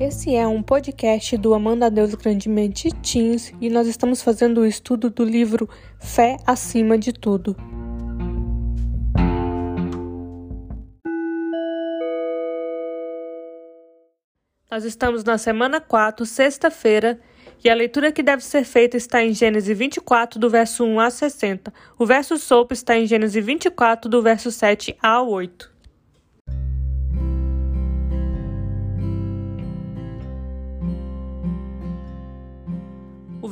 Esse é um podcast do Amanda Deus Grandemente Teens e nós estamos fazendo o estudo do livro Fé Acima de Tudo. Nós estamos na semana 4, sexta-feira, e a leitura que deve ser feita está em Gênesis 24, do verso 1 a 60. O verso sopro está em Gênesis 24, do verso 7 a 8.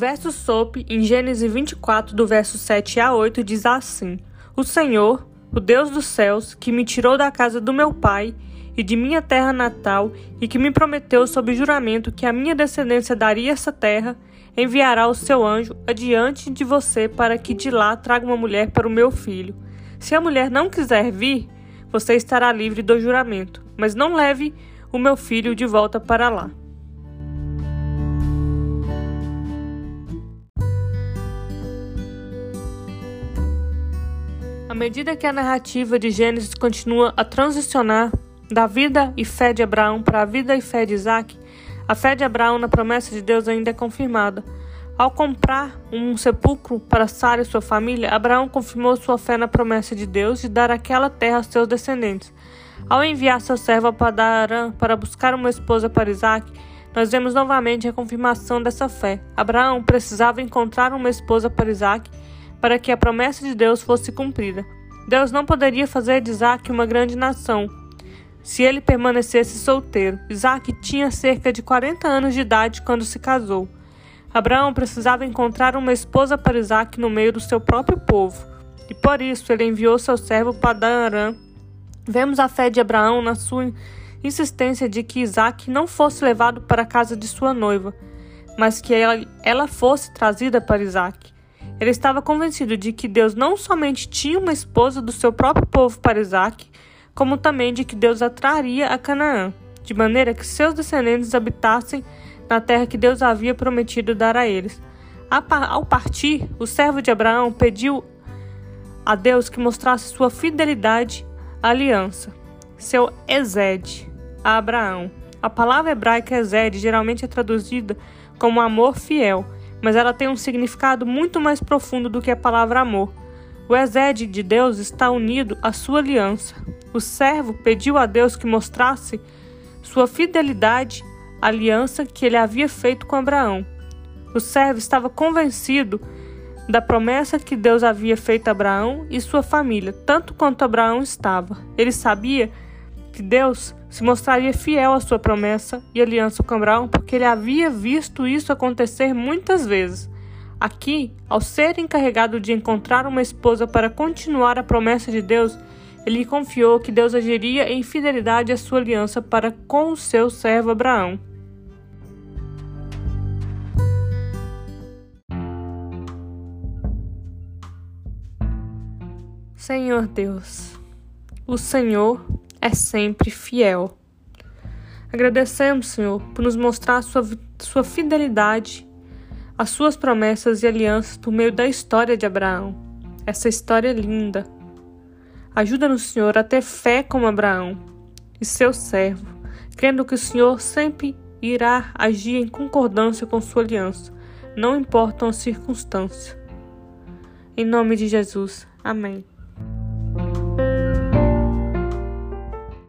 Verso sop, em Gênesis 24, do verso 7 a 8, diz assim: O Senhor, o Deus dos céus, que me tirou da casa do meu pai e de minha terra natal, e que me prometeu sob juramento que a minha descendência daria essa terra, enviará o seu anjo adiante de você para que de lá traga uma mulher para o meu filho. Se a mulher não quiser vir, você estará livre do juramento, mas não leve o meu filho de volta para lá. Medida que a narrativa de Gênesis continua a transicionar da vida e fé de Abraão para a vida e fé de Isaac, a fé de Abraão na promessa de Deus ainda é confirmada. Ao comprar um sepulcro para Sara e sua família, Abraão confirmou sua fé na promessa de Deus de dar aquela terra aos seus descendentes. Ao enviar seu servo a Padarã para buscar uma esposa para Isaac, nós vemos novamente a confirmação dessa fé. Abraão precisava encontrar uma esposa para Isaac para que a promessa de Deus fosse cumprida. Deus não poderia fazer de Isaac uma grande nação, se ele permanecesse solteiro. Isaac tinha cerca de 40 anos de idade quando se casou. Abraão precisava encontrar uma esposa para Isaac no meio do seu próprio povo, e por isso ele enviou seu servo Padan Vemos a fé de Abraão na sua insistência de que Isaac não fosse levado para a casa de sua noiva, mas que ela, ela fosse trazida para Isaac. Ele estava convencido de que Deus não somente tinha uma esposa do seu próprio povo para Isaac, como também de que Deus atraria a Canaã, de maneira que seus descendentes habitassem na terra que Deus havia prometido dar a eles. Ao partir, o servo de Abraão pediu a Deus que mostrasse sua fidelidade à aliança, seu Ezed, a Abraão. A palavra hebraica Ezed geralmente é traduzida como amor fiel, mas ela tem um significado muito mais profundo do que a palavra amor. O Ezed de Deus está unido à sua aliança. O servo pediu a Deus que mostrasse sua fidelidade à aliança que ele havia feito com Abraão. O servo estava convencido da promessa que Deus havia feito a Abraão e sua família, tanto quanto Abraão estava. Ele sabia que Deus se mostraria fiel à sua promessa e aliança com Abraão, porque ele havia visto isso acontecer muitas vezes. Aqui, ao ser encarregado de encontrar uma esposa para continuar a promessa de Deus, ele confiou que Deus agiria em fidelidade à sua aliança para com o seu servo Abraão. Senhor Deus, o Senhor é sempre fiel. Agradecemos, Senhor, por nos mostrar sua, sua fidelidade as suas promessas e alianças por meio da história de Abraão. Essa história é linda. Ajuda-nos, Senhor, a ter fé como Abraão e seu servo, crendo que o Senhor sempre irá agir em concordância com sua aliança, não importam as circunstâncias. Em nome de Jesus. Amém.